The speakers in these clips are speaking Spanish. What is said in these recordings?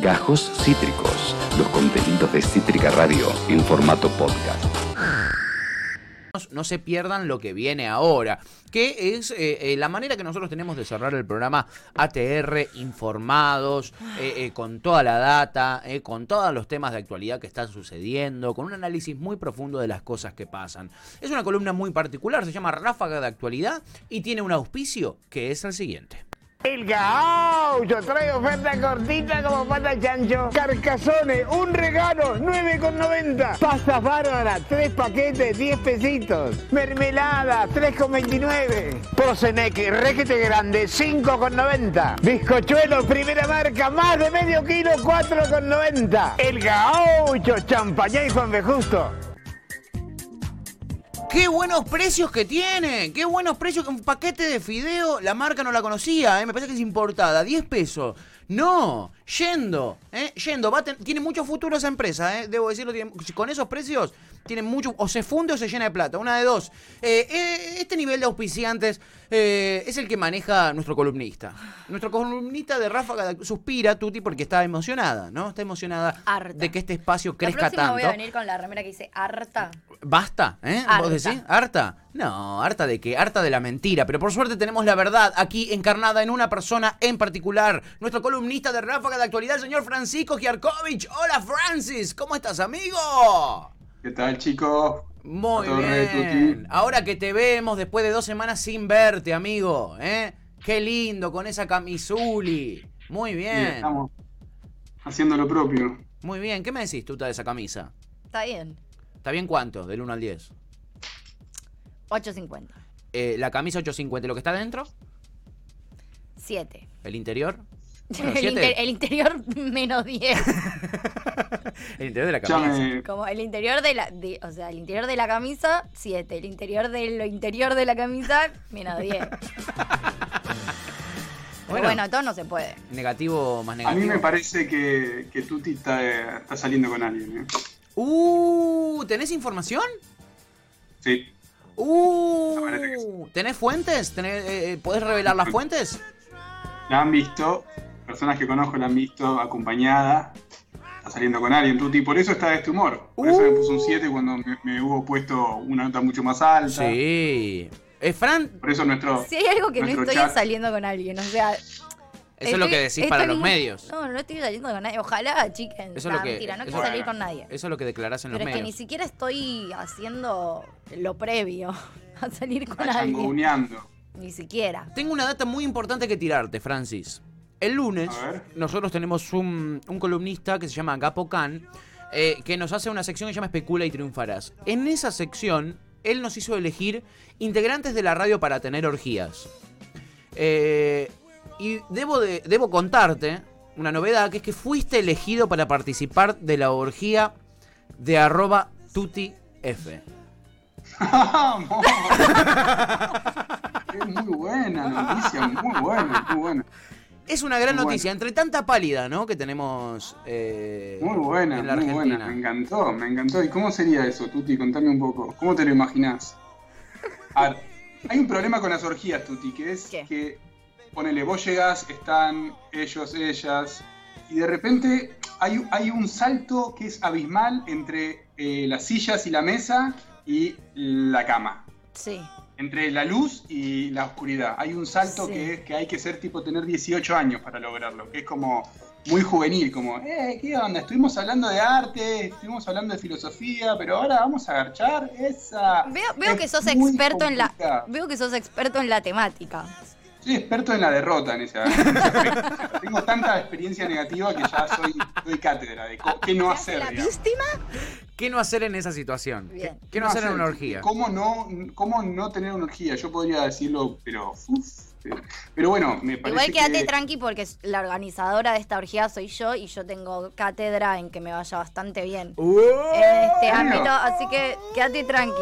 Gajos Cítricos, los contenidos de Cítrica Radio en formato podcast. No se pierdan lo que viene ahora, que es eh, eh, la manera que nosotros tenemos de cerrar el programa ATR informados, eh, con toda la data, con todos los temas de actualidad que están sucediendo, con un análisis muy profundo de las cosas que pasan. Es una columna muy particular, se llama Ráfaga de Actualidad y tiene un auspicio que es el siguiente. El gaucho trae oferta cortita como pata chancho. Carcazones, un regalo, 9,90. Pasta bárbara, 3 paquetes, 10 pesitos. Mermelada, 3,29. Poseneque, requete grande, 5,90. Bizcochuelo, primera marca, más de medio kilo, 4,90. El gaucho, champañá y Juan. Justo. ¡Qué buenos precios que tiene! ¡Qué buenos precios! Un paquete de fideo, la marca no la conocía, ¿eh? me parece que es importada, 10 pesos. No, yendo, ¿eh? yendo, va ten- tiene mucho futuro esa empresa, ¿eh? debo decirlo, tiene- con esos precios tiene mucho, o se funde o se llena de plata, una de dos. Eh, eh, este nivel de auspiciantes eh, es el que maneja nuestro columnista. Nuestro columnista de Ráfaga suspira, Tuti, porque está emocionada, ¿no? Está emocionada Harta. de que este espacio La crezca próxima tanto. voy a venir con la remera que dice harta. Basta, ¿eh? Harta. ¿Vos decís? ¿Harta? No, harta de qué? Harta de la mentira. Pero por suerte tenemos la verdad aquí encarnada en una persona en particular. Nuestro columnista de Ráfaga de Actualidad, el señor Francisco Giarkovich. Hola, Francis. ¿Cómo estás, amigo? ¿Qué tal, chicos? Muy bien. Ahora que te vemos después de dos semanas sin verte, amigo, ¿eh? Qué lindo con esa camisuli. Muy Y bien. Estamos haciendo lo propio. Muy bien. ¿Qué me decís, tuta, de esa camisa? Está bien. ¿Está bien cuánto? Del 1 al 10. 8.50. Eh, la camisa 850, ¿lo que está dentro? 7. ¿El interior? Bueno, el, siete. inter- el interior menos 10. El interior de la camisa. me, Como el interior de la. de- o sea, el interior de la camisa, 7. El interior de lo interior de la camisa, menos 10. Pero Bueno. bueno, todo no se puede. Negativo más a negativo. mí me parece que, que Tuti está, está saliendo con alguien. ¿eh? Uh, ¿tenés información? Sí. Uh, ¿tenés fuentes? ¿Tenés, eh, eh, ¿Podés revelar las fuentes? La han visto, personas que conozco la han visto acompañada. Está saliendo con alguien, Tuti. Por eso está de este humor. Por eso me puso un 7 cuando me, me hubo puesto una nota mucho más alta. Sí. Eh, Fran, Por eso nuestro. Si hay algo que no estoy chat- saliendo con alguien, o sea. eso es lo que decís para los medios. No, no estoy saliendo con nadie. Ojalá, chiquen. Eso es lo que- mentira, no eso- quiero salir con nadie. Eso es lo que declarás en los Pero es que ni medios. siquiera estoy haciendo lo previo a salir con Está alguien. Ni siquiera. Tengo una data muy importante que tirarte, Francis. El lunes, nosotros tenemos un, un columnista que se llama Gapo Khan, eh, que nos hace una sección que se llama Especula y Triunfarás. En esa sección, él nos hizo elegir integrantes de la radio para tener orgías. Eh, y debo, de, debo contarte una novedad, que es que fuiste elegido para participar de la orgía de arroba tutif. Es muy buena noticia, muy buena, muy buena. Es una gran Muy noticia, entre tanta pálida, ¿no? Que tenemos eh, Muy buena, en la muy Argentina. buena. Me encantó, me encantó. ¿Y cómo sería eso, Tuti? Contame un poco. ¿Cómo te lo imaginás? A ver, hay un problema con las orgías, Tuti, que es ¿Qué? que, ponele, vos llegás, están ellos, ellas, y de repente hay, hay un salto que es abismal entre eh, las sillas y la mesa y la cama. Sí. Entre la luz y la oscuridad. Hay un salto Sí. que es que hay que ser tipo tener 18 años para lograrlo, que es como muy juvenil, como, eh, ¿qué onda? Estuvimos hablando de arte, estuvimos hablando de filosofía, pero ahora vamos a agarchar esa. Veo, veo Es que sos experto en la. Veo que sos experto en la temática. Soy experto en la derrota en ese, en ese aspecto. Tengo tanta experiencia negativa que ya soy, doy cátedra de qué no hacer. ¿La digamos. víctima? ¿Qué no hacer en esa situación? Bien. ¿Qué, qué no hacer en una orgía? ¿Cómo no, ¿Cómo no tener una orgía? Yo podría decirlo, pero. uf, pero bueno, me parece Igual quédate que- tranqui porque la organizadora de esta orgía soy yo y yo tengo cátedra en que me vaya bastante bien Uh, en este ámbito, así que quédate tranqui.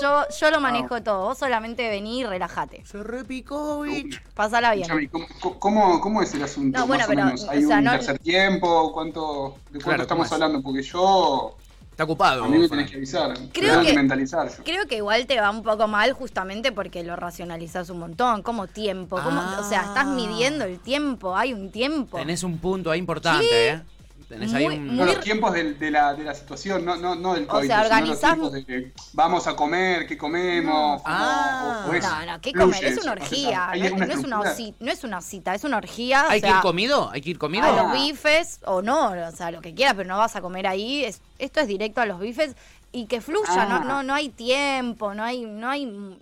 Yo, yo, yo lo manejo todo, vos solamente vení y relájate. Se repicó, bitch. Pásala bien. ¿Cómo, cómo, cómo es el asunto? No, bueno, más o pero, menos? ¿Hay o sea, un no- tercer tiempo? ¿Cuánto, ¿De cuánto Claro, ¿cómo estamos es? hablando? Porque yo. Está ocupado. A mí me tenés que avisar. Creo tengo que- mentalizar. Creo que igual te va un poco mal justamente porque lo racionalizás un montón, como tiempo, como, Ah. o sea, estás midiendo el tiempo, hay un tiempo. Tenés un punto ahí importante, Sí. ¿eh? Tenés ahí Muy- un... No, muy- los tiempos de, la, de la situación, no, no, no del O COVID, sea, sino los de que vamos a comer, qué comemos, cómo- Ah. o- o eso. No, no, ¿qué Fluye comer? Es una no orgía. No, es- una no es una estructura. cita, no es una cita, es una orgía. o ¿Hay que sea, ir comido? ¿Hay que ir comido? A los bifes o no, o sea, lo que quieras, pero no vas a comer ahí. Es, esto es directo a los bifes y que fluya, no, Ah. no, no hay tiempo, no hay, no hay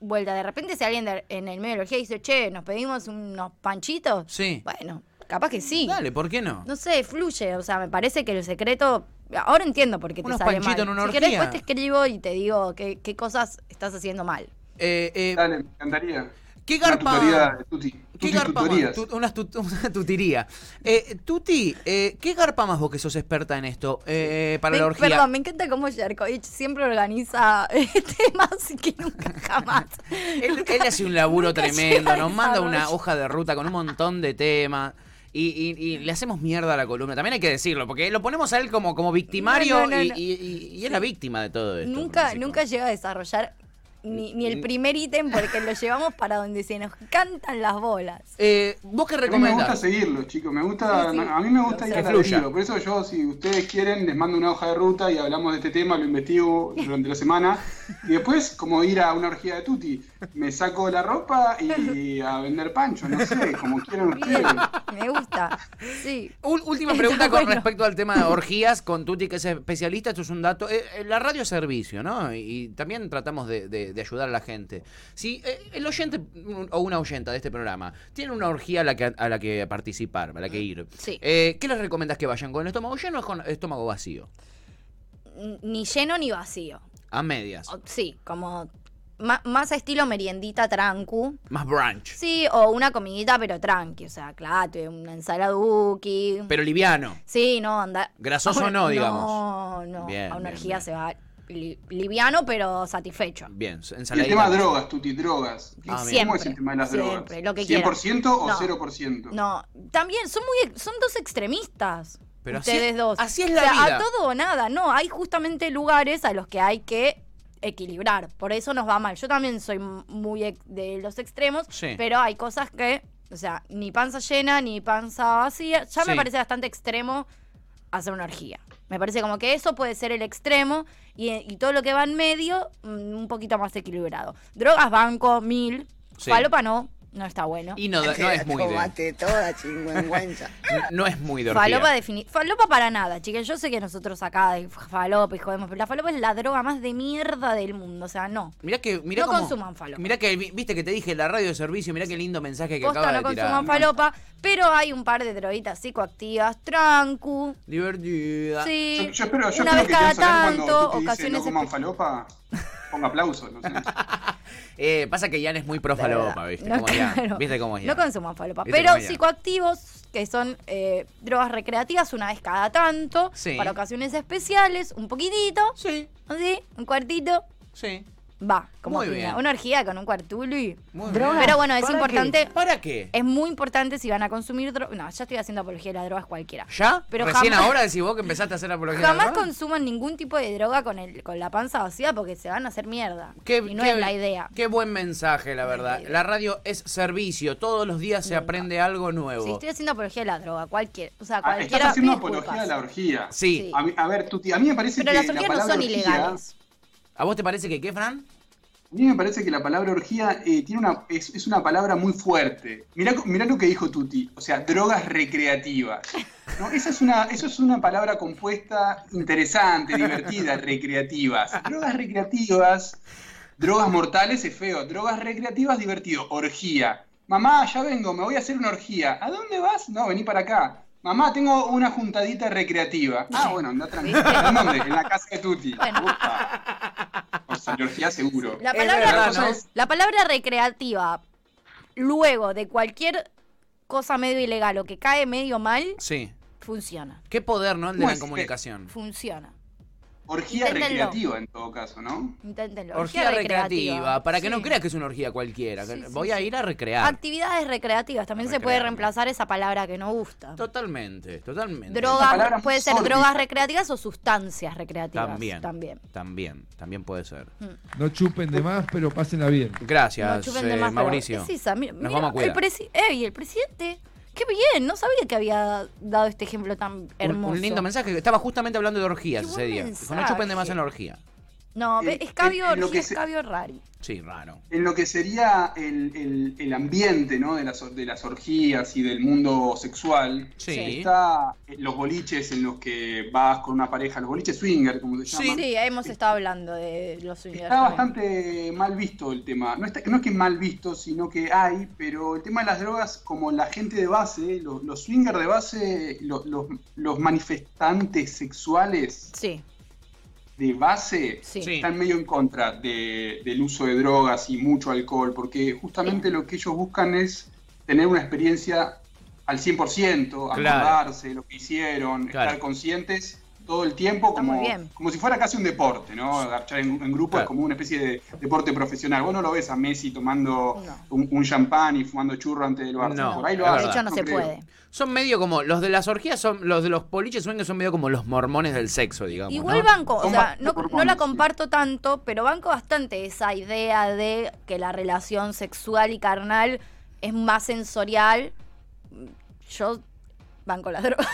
vuelta. De repente si alguien de- en el medio de la orgía dice, che, nos pedimos unos panchitos, Sí. bueno, capaz que sí. Dale, ¿por qué no? No sé, fluye, o sea, me parece que el secreto... Ahora entiendo por qué te Unos sale panchitos mal. en una si querés, después te escribo y te digo qué, qué cosas estás haciendo mal. Eh, eh, Dale, me encantaría. ¿Qué Una garpa? tutoría de Tuti. ¿Qué Tuti garpa más? tutorías. Tu- unas tut- una tutiría. Eh, Tuti, eh, ¿qué garpa más vos que sos experta en esto? Eh, para Me- la orgía. Perdón, me encanta cómo Jerkovich siempre organiza eh, temas y que nunca jamás. Él, él hace un laburo tremendo, nos manda una hoja de ruta con un montón de temas. Y, y- y le hacemos mierda a la columna. También hay que decirlo, porque lo ponemos a él como, como victimario No, no, no, y, y- es la víctima de todo esto. Nunca, Francisco. nunca llega a desarrollar ni, ni el primer ítem porque lo llevamos para donde se nos cantan las bolas. Eh, ¿Vos qué A mí me gusta recomendás? seguirlo, chicos. Me gusta, Sí, sí. a mí me gusta Que ir al fluya. hilo. Por eso yo, si ustedes quieren, les mando una hoja de ruta y hablamos de este tema, lo investigo durante la semana. Y después, como ir a una orgía de tuti, me saco la ropa y a vender pancho, no sé, como quieran ustedes. Bien, me gusta. Sí. Última Está pregunta con bueno. respecto al tema de orgías, con Tuti, que es especialista, esto es un dato. Eh, eh, la radio es servicio, ¿no? Y, y también tratamos de, de- de ayudar a la gente. Si eh, el oyente o una oyenta de este programa tiene una orgía a la que, a la que participar, a la que ir, Sí. eh, ¿qué les recomendás que vayan? ¿Con el estómago lleno o con el estómago vacío? Ni lleno ni vacío. A medias. O- Sí, como más a estilo meriendita trancu. Más brunch. Sí, o una comidita pero tranqui, o sea, claro, una ensaladuki. Pero liviano. Sí, no, anda. Grasoso no, digamos. No, no. Bien, a una bien, orgía bien. se va li- liviano pero satisfecho. Bien, Y el ensaladita. tema drogas, tuti, drogas. Ah, bien. ¿Cómo es el tema de las siempre, drogas? lo que ¿100% o quieran. 0%? No, también son muy son dos extremistas. Pero así- ustedes dos. así es O la sea, vida. A todo o nada, no, hay justamente lugares a los que hay que equilibrar. Por eso nos va mal. Yo también soy muy de los extremos, Sí. pero hay cosas que, o sea, ni panza llena ni panza vacía. Ya me parece bastante extremo hacer una orgía. Me parece como que eso puede ser el extremo y, y todo lo que va en medio mm, un poquito más equilibrado. Drogas, banco, mil. Sí. Falopa no, no está bueno. Y no, no es muy de, Tomate toda chingüengüenza. no es muy de orgía. Falopa defini- Falopa para nada, chicas. Yo sé que nosotros acá de falopa y jodemos, pero la falopa es la droga más de mierda del mundo. O sea, no. Mirá que, mirá No cómo- consuman falopa. Mirá que, vi- viste que te dije la radio de servicio, mirá qué lindo mensaje que Posta acaba no de tirar. consuman falopa, pero hay un par de droguitas psicoactivas, trancu. Divertida. Sí. Yo, yo espero, yo una espero vez que cada tanto, ocasiones no coman falopa, ponga aplausos. No sé. Eh, pasa que Jan es muy pro falopa, viste. No, claro. Viste cómo es No Jan. consuman falopa. ¿Viste Pero psicoactivos, que son eh, drogas recreativas una vez cada tanto, Sí. para ocasiones especiales, un poquitito, Sí, así, un cuartito, sí. Va, como Muy piña. bien. Una orgía con un cuartulo y... Muy Drogas. bien. Pero bueno, es ¿Para importante... qué? ¿Para qué? Es muy importante si van a consumir drogas. No, ya estoy haciendo apología de las drogas cualquiera. ¿Ya? Pero Recién jamás- ahora decís vos que empezaste a hacer apología de la Jamás droga? consuman ningún tipo de droga con el con la panza vacía porque se van a hacer mierda. Qué- y no qué- es la idea. Qué buen mensaje, la verdad. la radio es servicio. Todos los días se aprende algo nuevo. Sí, estoy haciendo apología de la droga, cualquier, o sea, Ah, cualquiera. Estás haciendo apología de la orgía. Sí. Sí. A, mí- a ver, Tuti, a mí me parece Pero que las la orgías no palabra son orgía, ilegales. ¿A vos te parece que qué, Fran? A mí me parece que la palabra orgía eh, tiene una, es, es una palabra muy fuerte. Mirá, mirá lo que dijo Tuti, o sea, drogas recreativas. ¿no? Esa es una, eso es una palabra compuesta interesante, divertida, recreativas. Drogas recreativas, drogas mortales es feo, drogas recreativas divertido, orgía. Mamá, ya vengo, me voy a hacer una orgía. ¿A dónde vas? No, vení para acá. Mamá, tengo una juntadita recreativa. Ah, bueno, anda tranquilo. ¿En dónde? En la casa de Tuti. Bueno. La seguro. Palabra, verdad, ¿no? la palabra recreativa, luego de cualquier cosa medio ilegal o que cae medio mal, Sí. funciona. Qué poder, ¿no? El de ¿Cómo la comunicación. Funciona. Orgía Inténtenlo. recreativa en todo caso, ¿no? Inténtenlo. Orgía recreativa, para que no creas que es una orgía cualquiera. sí, Voy a sí. ir a recrear. Actividades recreativas. También se puede reemplazar esa palabra que no gusta. Totalmente, totalmente. Drogas, puede ser sórdida. drogas recreativas o sustancias recreativas. También. También. También, también puede ser. No chupen de más, pero pásenla bien. Gracias, No chupen de eh, más, pero Mauricio. es esa, mira, Nos mira, vamos a cuidar. el, presi- ey, el presidente Qué bien, no sabía que había dado este ejemplo tan Un, hermoso. un lindo mensaje. Estaba justamente hablando de orgías Qué ese buen día. Dijo, no chupen de más en la orgía. No, Eh, escabio, lo se- escabio rari. Sí, raro. En lo que sería el, el- el ambiente ¿no? de, las, or- de las orgías y del mundo sexual, Sí. está eh, los boliches en los que vas con una pareja, los boliches swinger, como se Sí. llaman. Sí, hemos estado hablando de los swingers. Está también. bastante mal visto el tema. No, está- no es que mal visto, sino que hay, pero el tema de las drogas, como la gente de base, los, los swingers de base, lo- los, los manifestantes sexuales Sí, de base, sí. Están medio en contra de- del uso de drogas y mucho alcohol, porque justamente lo que ellos buscan es tener una experiencia al 100%, Claro. acordarse de lo que hicieron, Claro. estar conscientes todo el tiempo como, como si fuera casi un deporte, ¿no? Agarchar en, en grupo Claro. es como una especie de deporte profesional. Vos no lo ves a Messi tomando No. un, un champán y fumando churro antes del Barça. No, Por ahí lo De hecho, no, se creo. puede. Son medio como. Los de las orgías son. Los de los poliches swingers son medio como los mormones del sexo, digamos. Igual ¿no? banco, o sea, no, no la comparto tanto, pero banco bastante esa idea de que la relación sexual y carnal es más sensorial. Yo banco la droga,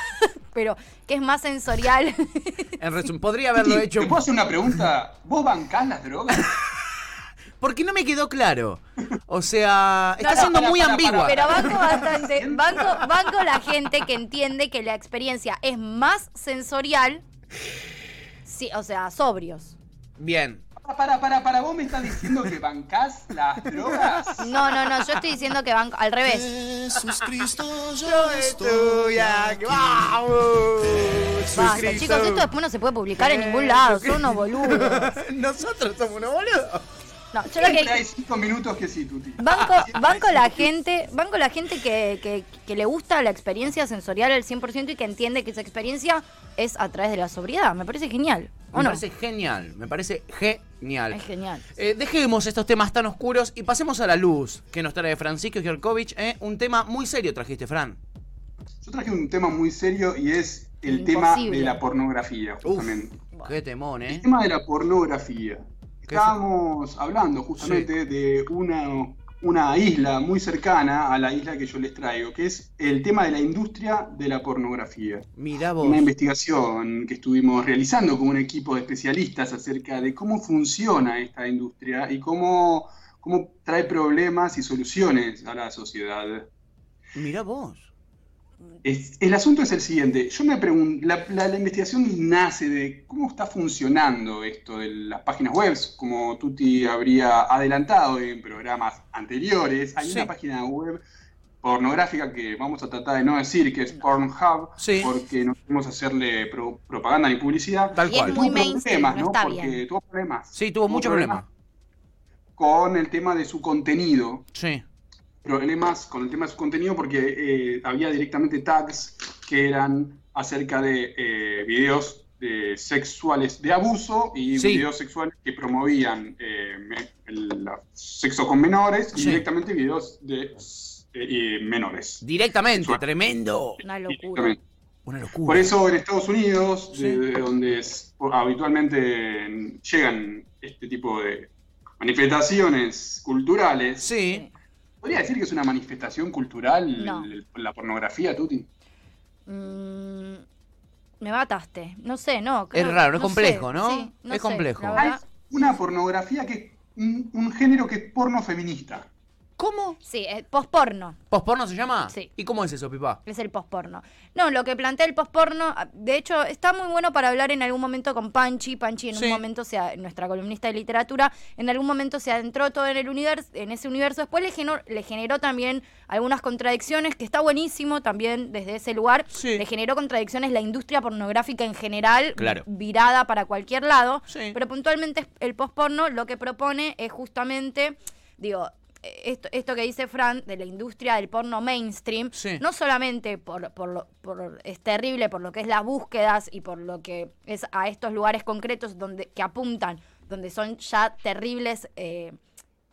pero que es más sensorial. En resumen, podría haberlo hecho. ¿Te puedo hacer una pregunta? ¿Vos bancás las drogas? Porque no me quedó claro. O sea, está No, no, siendo para, muy para, ambigua. Pero banco bastante, banco, banco la gente que entiende que la experiencia es más sensorial, sí, o sea, sobrios. Bien. Para, para, para, para, vos me estás diciendo que bancás las drogas. No, no, no, yo estoy diciendo que banco al revés. Jesús Cristo, yo tuya, Basta, chicos, esto después no se puede publicar en ningún lado, son unos boludos. Nosotros somos unos boludos. No, yo lo que hay cinco minutos que sí, Tuti. banco, Siempre banco la gente, banco la gente que, que, que le gusta la experiencia sensorial al 100% y que entiende que esa experiencia es a través de la sobriedad. Me parece genial. ¿O Me no? parece genial. Me parece genial. Es genial. Eh, dejemos estos temas tan oscuros y pasemos a la luz que nos trae Francisco Gierkovich. ¿eh? Un tema muy serio trajiste, Fran. Yo traje un tema muy serio y es el Imposible. tema de la pornografía, Uf, justamente. qué temón, El ¿eh? tema de la pornografía. ¿Qué Estábamos hablando justamente de una, una isla muy cercana a la isla que yo les traigo, que es el tema de la industria de la pornografía. Mirá vos. Una investigación que estuvimos realizando con un equipo de especialistas acerca de cómo funciona esta industria y cómo, cómo trae problemas y soluciones a la sociedad. Mirá vos. Es- el asunto es el siguiente. Yo me pregunto, la, la- la investigación nace de cómo está funcionando esto de las páginas web, como Tuti habría adelantado en programas anteriores. Hay Sí. una página web pornográfica que vamos a tratar de no decir que es Pornhub, Sí. porque no queremos hacerle pro- propaganda ni publicidad. Tal Y es cual. muy Tuvo mainstream, problemas, no Porque bien. tuvo problemas. Sí, tuvo muchos problemas. Con el tema de su contenido Sí. Problemas con el tema de su contenido porque eh, había directamente tags que eran acerca de eh, videos de sexuales de abuso y Sí. videos sexuales que promovían eh, me- el sexo con menores y Sí. directamente videos de eh, y menores. Directamente, tremendo. Una locura. Directamente. Una locura. Por eso en Estados Unidos, Sí. de, de donde es- habitualmente llegan este tipo de manifestaciones culturales, Sí. ¿Podría decir que es una manifestación cultural No. el- la pornografía, Tuti? Mm, me mataste. No sé, no. Es raro, es no complejo, sé, ¿no? sí, Es sé, complejo. Hay una pornografía que es un, un género que es porno feminista. ¿Cómo? Sí, eh, posporno. ¿Posporno se llama? Sí. ¿Y cómo es eso, pipa? Es el posporno. No, lo que plantea el posporno, ah, de hecho, está muy bueno para hablar en algún momento con Panchi. Panchi en Sí. un momento, se, nuestra columnista de literatura, en algún momento se adentró todo en el universo, en ese universo. Después le generó, le generó también algunas contradicciones, que está buenísimo también desde ese lugar. Sí. Le generó contradicciones la industria pornográfica en general, Claro. virada para cualquier lado. Sí. Pero puntualmente el posporno lo que propone es justamente, digo, esto, esto que dice Fran de la industria del porno mainstream, Sí. no solamente por, por, por- es terrible por lo que es las búsquedas y por lo que es a estos lugares concretos donde que apuntan, donde son ya terribles eh,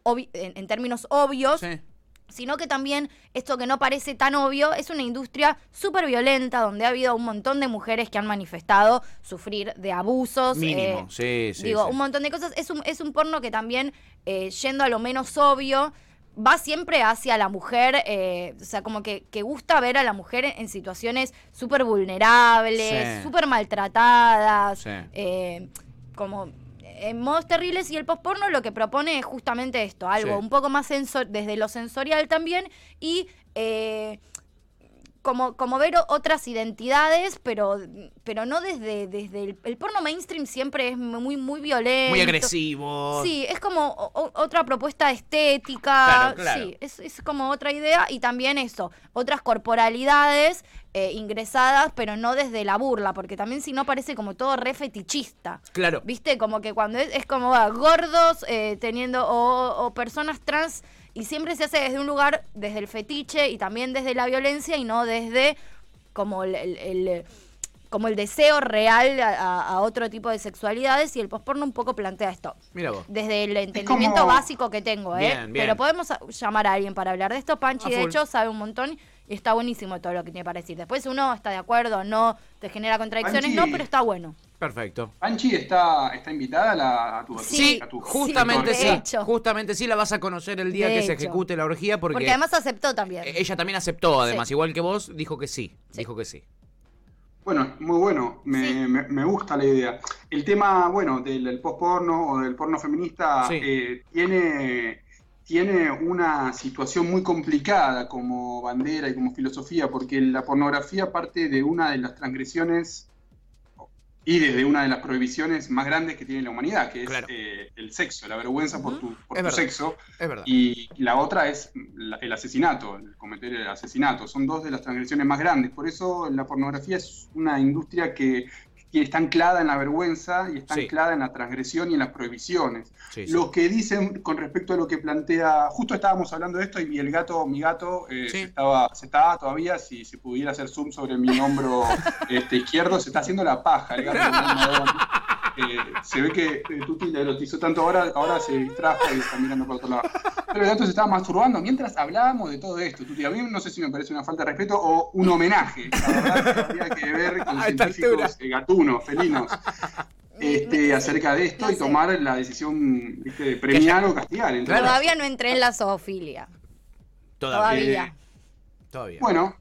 en, en términos obvios, Sí. Sino que también esto que no parece tan obvio es una industria súper violenta donde ha habido un montón de mujeres que han manifestado sufrir de abusos. Mínimo. eh, sí, sí. digo, sí. un montón de cosas. Es un, es un porno que también, eh, yendo a lo menos obvio, va siempre hacia la mujer, eh, o sea, como que, que gusta ver a la mujer en, situaciones súper vulnerables, súper maltratadas, Sí. como en modos terribles y el postporno lo que propone es justamente esto, algo Sí. un poco más sensor desde lo sensorial también y eh, como, como ver otras identidades, pero, pero no desde, desde el, el porno mainstream siempre es muy, muy violento. Muy agresivo. Sí, es como o- otra propuesta estética. Claro, claro. Sí, es, es como otra idea y también eso, otras corporalidades eh, ingresadas, pero no desde la burla, porque también si no parece como todo re fetichista. Claro. ¿Viste? Como que cuando es, es como ah, gordos eh, teniendo o, o personas trans y siempre se hace desde un lugar, desde el fetiche y también desde la violencia y no desde como el, el- el, como el deseo real a, a- a otro tipo de sexualidades y el postporno un poco plantea esto. Mira vos. Desde el entendimiento como- básico que tengo, ¿eh? Bien, bien. Pero podemos llamar a alguien para hablar de esto. Panchi, de hecho, sabe un montón está buenísimo todo lo que tiene para decir. Después uno está de acuerdo, no te genera contradicciones, Panchi- no, pero está bueno. Perfecto. Panchi está, está invitada a, la, a tu Sí, a tu- Justamente sí. hecho. Justamente sí la vas a conocer el día De que se ejecute la orgía porque, Porque, además aceptó también. eh, ella también aceptó, además, Sí. igual que vos, dijo que sí. Sí. Dijo que sí. Bueno, muy bueno, me, Sí. me- me gusta la idea. El tema, bueno, del, del post-porno o del porno feminista Sí. eh, tiene, tiene una situación muy complicada como bandera y como filosofía, porque la pornografía parte de una de las transgresiones y desde una de las prohibiciones más grandes que tiene la humanidad, que es Claro. eh, el sexo, la vergüenza por tu, por tu verdad. sexo. Es verdad. Y la otra es la- el asesinato, el cometer el asesinato. Son dos de las transgresiones más grandes. Por eso la pornografía es una industria que, que está anclada en la vergüenza y está Sí. anclada en la transgresión y en las prohibiciones. Sí, sí. Lo que dicen con respecto a lo que plantea, justo estábamos hablando de esto y el gato, mi gato, eh, se, estaba, se está todavía, si se pudiera hacer zoom sobre mi hombro este, izquierdo, se está haciendo la paja el gato. Eh, se ve que eh, Tuti le erotizó tanto ahora, ahora se distrajo y está mirando por otro lado. Pero el gato se estaba masturbando mientras hablábamos de todo esto, Tuti. A mí no sé si me parece una falta de respeto o un homenaje. La verdad que habría que ver con científicos eh, gatunos, felinos, este, acerca de esto No y sé. tomar la decisión ¿viste? de premiar o castigar. Entonces, Todavía no entré en la zoofilia. Todavía. Eh, Todavía. Bueno,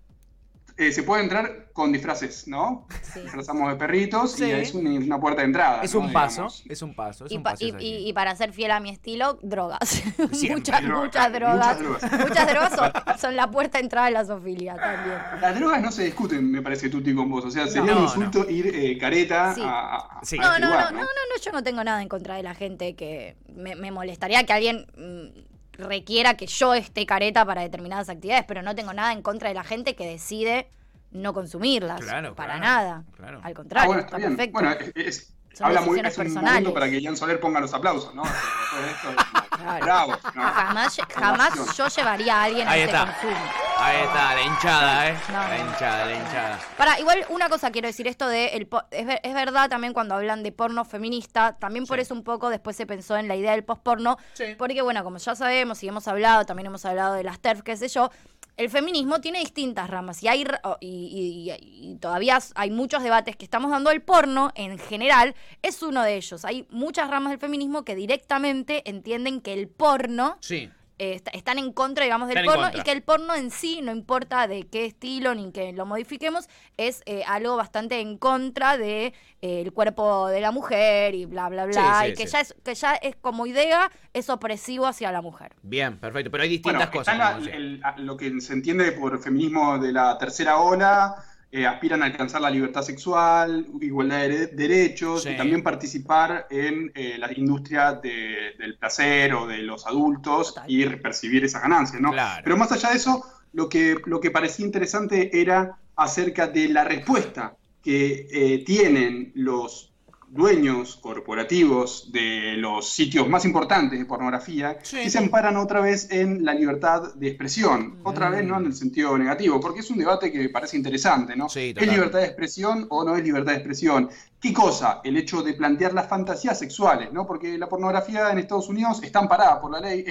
eh, se puede entrar con disfraces, ¿no? Sí. Disfrazamos de perritos Sí. y es un- una puerta de entrada. es ¿no? un paso, Digamos. es un paso, es Y, un pa- paso. y- es así. y- y para ser fiel a mi estilo, drogas. Muchas, Drogas, muchas drogas. muchas drogas. Muchas drogas son, son la puerta de entrada de la zoofilia también. Las drogas no se discuten, me parece, Tuti, con vos. O sea, sería No, un insulto ir eh, careta Sí. a, a- Sí. No, no, lugar, no, no, no, no, yo no tengo nada en contra de la gente que me, me molestaría que alguien mm, requiera que yo esté careta para determinadas actividades, pero no tengo nada en contra de la gente que decide no consumirlas. Claro, para claro, nada. claro. Al Ah, contrario, bueno, está perfecto. Bueno, es- Son habla muy, un personales. momento para que Ian Soler ponga los aplausos, ¿no? Después de esto, Claro. Bravo. ¿no? Jamás, jamás yo llevaría a alguien Ahí a este está. consumo. Ahí está, la hinchada, ¿eh? No, la no. hinchada, la hinchada. Para, igual una cosa quiero decir, esto de el po- es, ver- es verdad también cuando hablan de porno feminista, también por eso un poco después se pensó en la idea del postporno, Sí. porque bueno, como ya sabemos y hemos hablado, también hemos hablado de las TERF, qué sé yo, el feminismo tiene distintas ramas y hay ra- o- y, y- y todavía hay muchos debates que estamos dando el porno en general es uno de ellos. Hay muchas ramas del feminismo que directamente entienden que el porno Sí. Eh, est- están en contra, digamos, del Están porno y que el porno en sí, no importa de qué estilo ni que lo modifiquemos, es eh, algo bastante en contra de eh, el cuerpo de la mujer y bla, bla, bla, Sí, sí, y que, sí. ya es, que ya es como idea, es opresivo hacia la mujer. Bien, perfecto. Pero hay Bueno, distintas está cosas. la- el- lo que se entiende por feminismo de la tercera ola, eh, aspiran a alcanzar la libertad sexual, igualdad de dere- derechos Sí. y también participar en eh, la industria de- del placer o de los adultos Total. y percibir esas ganancias, ¿no? Claro. Pero más allá de eso, lo que, lo que parecía interesante era acerca de la respuesta que eh, tienen los dueños corporativos de los sitios más importantes de pornografía Sí. que se amparan otra vez en la libertad de expresión. Otra vez no en el sentido negativo, porque es un debate que me parece interesante, ¿no? Sí, ¿Es libertad de expresión o no es libertad de expresión? ¿Qué cosa? El hecho de plantear las fantasías sexuales, ¿no? Porque la pornografía en Estados Unidos está amparada por la ley,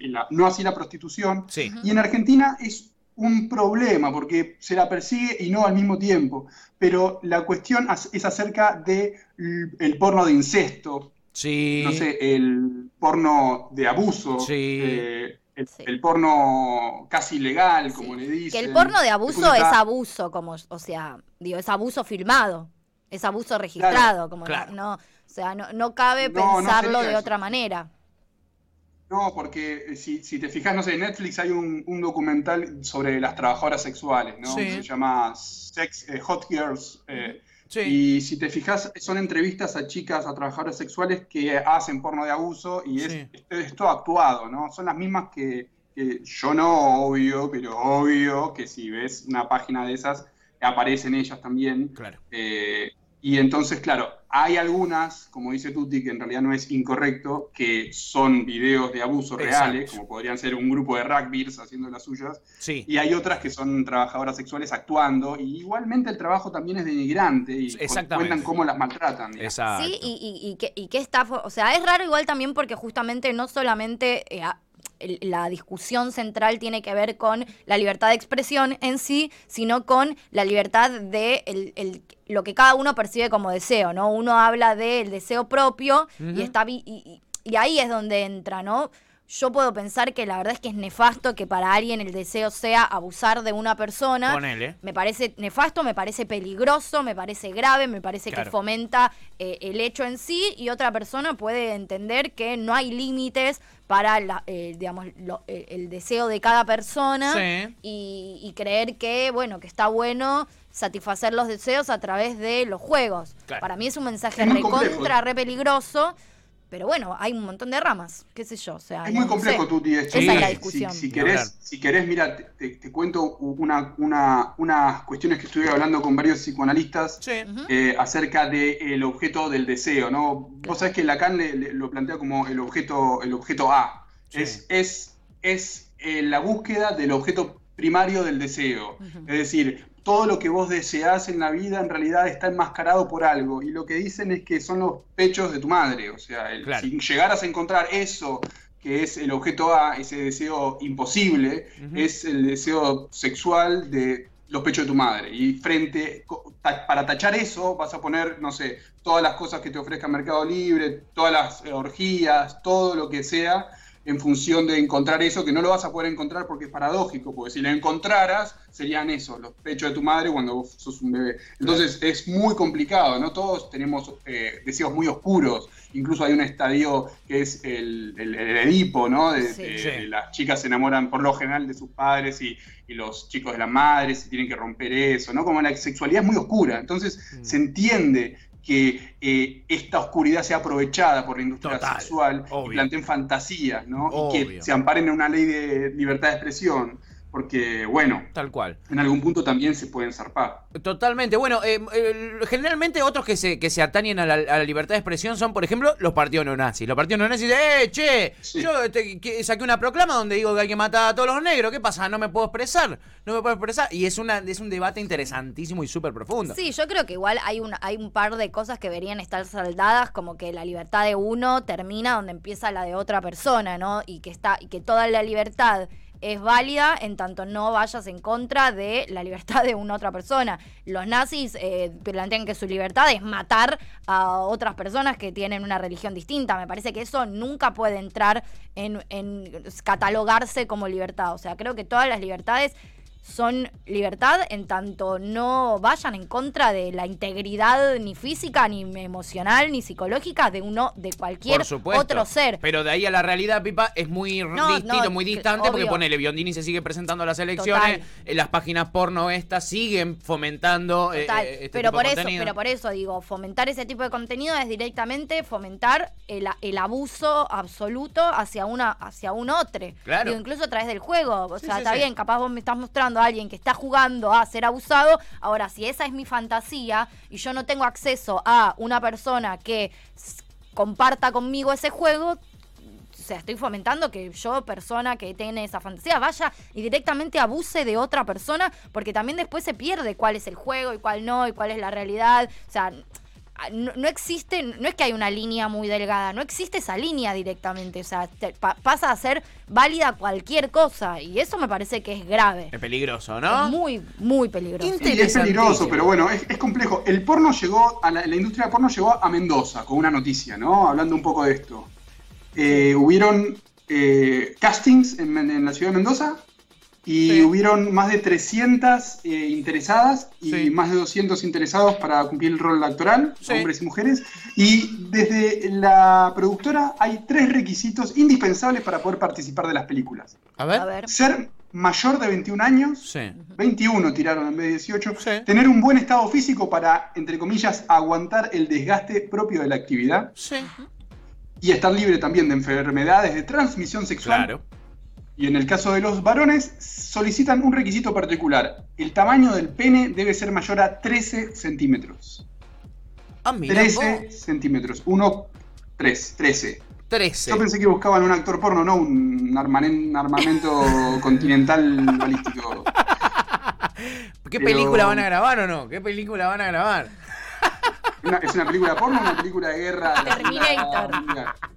la- no así la prostitución. Sí. Y en Argentina es un problema porque se la persigue y no al mismo tiempo. Pero la cuestión es acerca del el porno de incesto, Sí. no sé, el porno de abuso, Sí. eh, el, Sí. el porno casi ilegal, como le dicen. Que el porno de abuso es está- abuso, como, o sea, digo, es abuso filmado, es abuso registrado, como no- claro. no, o sea, no, no cabe No, pensarlo de eso. otra manera. No, porque eh, si, si te fijas, no sé, en Netflix hay un, un documental sobre las trabajadoras sexuales, ¿no? Sí. Se llama Sex, eh, Hot Girls. eh, Sí. Y si te fijas, son entrevistas a chicas, a trabajadoras sexuales que hacen porno de abuso y es, Sí. es, es todo actuado, ¿no? Son las mismas que, que yo no, obvio, pero obvio que si ves una página de esas, aparecen ellas también. Claro. Eh, y entonces, claro, hay algunas, como dice Tuti, que en realidad no es incorrecto, que son videos de abuso reales, como podrían ser un grupo de rugbyers haciendo las suyas, Sí. y hay otras que son trabajadoras sexuales actuando, y igualmente el trabajo también es denigrante, y cuentan cómo las maltratan. digamos. Exacto. Sí, y, y, y que, y está, o sea, es raro igual también porque justamente no solamente eh, a- la discusión central tiene que ver con la libertad de expresión en sí, sino con la libertad de el- el- lo que cada uno percibe como deseo, ¿no? Uno habla del deseo propio y está vi- y, y- y ahí es donde entra, ¿no? Yo puedo pensar que la verdad es que es nefasto que para alguien el deseo sea abusar de una persona. Ponele. Me parece nefasto, me parece peligroso, me parece grave, me parece Claro. que fomenta eh, el hecho en sí y otra persona puede entender que no hay límites para la, eh, digamos, lo- eh, el deseo de cada persona Sí. y, y creer que, bueno, que está bueno satisfacer los deseos a través de los juegos. Claro. Para mí es un mensaje recontra, re peligroso, pero bueno, hay un montón de ramas, qué sé yo, o sea, Es no muy complejo, sé. Tuti, esto. Esa es la Si- discusión. Si, hablar. querés, si querés, mira, te, te- te cuento una, una- unas cuestiones que estuve hablando con varios psicoanalistas Sí. eh, acerca del objeto del deseo, ¿no? Vos sabés que Lacan le- le- lo plantea como el objeto, el objeto A. Sí. Es, es, es eh, la búsqueda del objeto primario del deseo. Es decir, todo lo que vos deseás en la vida en realidad está enmascarado por algo. Y lo que dicen es que son los pechos de tu madre. O sea, el- Claro. si llegaras a encontrar eso que es el objeto A, ese deseo imposible, es el deseo sexual de los pechos de tu madre. Y frente, para tachar eso, vas a poner, no sé, todas las cosas que te ofrezca Mercado Libre, todas las orgías, todo lo que sea, en función de encontrar eso, que no lo vas a poder encontrar porque es paradójico, porque si lo encontraras, serían eso, los pechos de tu madre cuando vos sos un bebé. Entonces es muy complicado, ¿no? Todos tenemos eh, deseos muy oscuros, incluso hay un estadio que es el, el, el Edipo, ¿no? De, Sí. de- Sí. de las chicas se enamoran por lo general de sus padres y, y los chicos de las madres y tienen que romper eso, ¿no? Como la sexualidad es muy oscura, entonces Mm. se entiende que eh, esta oscuridad sea aprovechada por la industria Total, sexual obvio. y planteen fantasías, ¿no? Y que se amparen en una ley de libertad de expresión, porque, bueno, Tal cual. en algún punto también se pueden zarpar. Totalmente. Bueno, eh, eh, generalmente otros que se, que se atañen a la, a la libertad de expresión son, por ejemplo, los partidos neonazis. Los partidos neonazis dicen, ¡eh, che! Sí. Yo este, que- saqué una proclama donde digo que hay que matar a todos los negros. ¿Qué pasa? No me puedo expresar. No me puedo expresar. Y es, una, es un debate interesantísimo y súper profundo. Sí, yo creo que igual hay un, hay un par de cosas que deberían estar saldadas, como que la libertad de uno termina donde empieza la de otra persona, ¿no? Y que está, y que toda la libertad es válida en tanto no vayas en contra de la libertad de una otra persona. Los nazis eh, plantean que su libertad es matar a otras personas que tienen una religión distinta. Me parece que eso nunca puede entrar en, en catalogarse como libertad. O sea, creo que todas las libertades son libertad en tanto no vayan en contra de la integridad ni física, ni emocional, ni psicológica de uno, de cualquier supuesto. otro ser. Pero de ahí a la realidad, Pipa, es muy No, distinto, no, muy distante, porque obvio. ponele, Biondini se sigue presentando a las elecciones, Total. las páginas porno estas siguen fomentando eh, eh, este pero tipo por de eso, contenido. pero por eso digo, fomentar ese tipo de contenido es directamente fomentar el, el abuso absoluto hacia una, hacia un otro. Claro. Digo, incluso a través del juego. O Sí, sea, sí, está sí. bien, capaz vos me estás mostrando alguien que está jugando a ser abusado. Ahora, si esa es mi fantasía y yo no tengo acceso a una persona que comparta conmigo ese juego, o sea, estoy fomentando que yo, persona que tiene esa fantasía, vaya y directamente abuse de otra persona, porque también después se pierde cuál es el juego y cuál no, y cuál es la realidad. O sea, no, no existe, no es que hay una línea muy delgada, no existe esa línea directamente. O sea, te- pa- pasa a ser válida cualquier cosa, y eso me parece que es grave. Es peligroso, ¿no? Es muy, muy peligroso. Sí, es peligroso, pero bueno, es, es complejo. El porno llegó, a la, la industria del porno llegó a Mendoza con una noticia, ¿no? Hablando un poco de esto. Eh, hubieron eh, castings en, en la ciudad de Mendoza y Sí. hubieron más de 300 eh, interesadas y Sí. más de 200 interesados para cumplir el rol actoral, Sí. hombres y mujeres. Y desde la productora hay tres requisitos indispensables para poder participar de las películas. A ver. A ver. Ser mayor de 21 años, Sí. 21 tiraron en vez de 18, Sí. tener un buen estado físico para, entre comillas, aguantar el desgaste propio de la actividad Sí. y estar libre también de enfermedades de transmisión sexual. Claro. Y en el caso de los varones, solicitan un requisito particular. El tamaño del pene debe ser mayor a 13 centímetros. Ah, mira. 13 vos. centímetros. 1, 3, 13. 13. Yo pensé que buscaban un actor porno, no un armamento continental balístico. ¿Qué Pero- película van a grabar o no? ¿Qué película van a grabar? Una- ¿Es una película porno o una película de guerra? Terminator.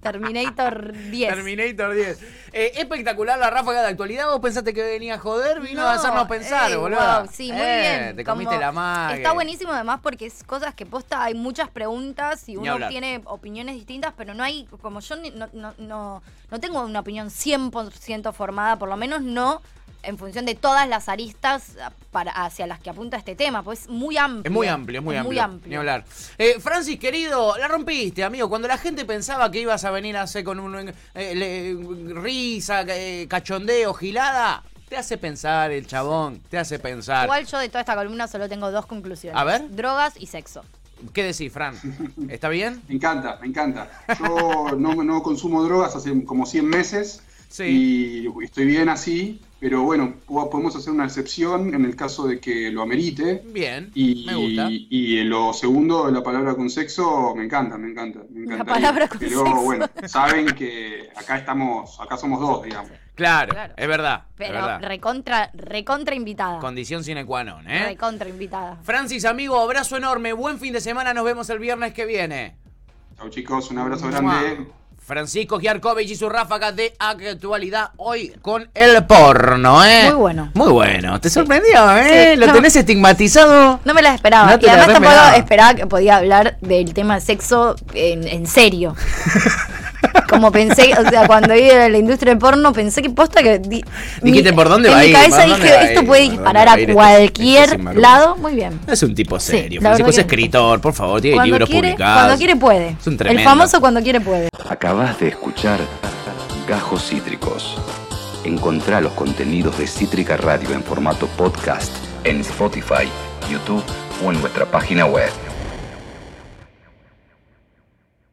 Terminator 10. Terminator 10. Eh, espectacular la ráfaga de actualidad. ¿Vos pensaste que venía a joder? Vino a No, hacernos pensar, ey, boludo. wow, sí, muy bien. Te Como- comiste la magia. Está buenísimo además porque es cosas que posta, hay muchas preguntas y uno tiene opiniones distintas, pero no hay, como yo no, no, no, no tengo una opinión 100% formada, por lo menos no en función de todas las aristas para, hacia las que apunta este tema, pues es muy amplio. Es muy amplio, es muy amplio. Muy amplio. Ni hablar. Eh, Francis, querido, la rompiste, amigo. Cuando la gente pensaba que ibas a venir a hacer con un eh, le- risa, eh, cachondeo, gilada, te hace pensar el chabón, te hace pensar. Igual yo de toda esta columna solo tengo dos conclusiones. A ver. Drogas y sexo. ¿Qué decís, Fran? ¿Está bien? Me encanta, me encanta. Yo no, no consumo drogas hace como 100 meses Sí. y estoy bien así, pero bueno, po- podemos hacer una excepción en el caso de que lo amerite. Bien, Y, me gusta. y lo segundo, la palabra con sexo, me encanta, me encanta. Me La encantaría. palabra con Pero sexo. bueno, saben que acá estamos, acá somos dos, digamos. Claro, Claro. es verdad. es Pero verdad. recontra, recontra invitada. Condición sine qua non, ¿eh? Recontra invitada. Francis, amigo, abrazo enorme. Buen fin de semana. Nos vemos el viernes que viene. Chau chicos, un abrazo grande. Francisco Giarkovich y su ráfaga de actualidad hoy con el porno, ¿eh? Muy bueno. Muy bueno. ¿Te sorprendió, eh? Sí, ¿Lo no. tenés estigmatizado? No me la esperaba. No y además tampoco esperaba. esperaba que podía hablar del tema sexo en, en serio. Como pensé, o sea, cuando iba a la industria del porno, pensé que posta que. di- Dijiste, mi- ¿por dónde en va a mi ir? cabeza ¿Por dónde dije, esto ir? puede ¿Por dónde disparar a ir este- cualquier este lado. Muy bien. Es un tipo Sí, serio. Francisco es que- escritor, por favor, tiene Cuando libros quiere, publicados. cuando quiere puede. Es un El tremendo. famoso cuando quiere puede. Acabas de escuchar Gajos Cítricos. Encontrá los contenidos de Cítrica Radio en formato podcast en Spotify, YouTube o en nuestra página web.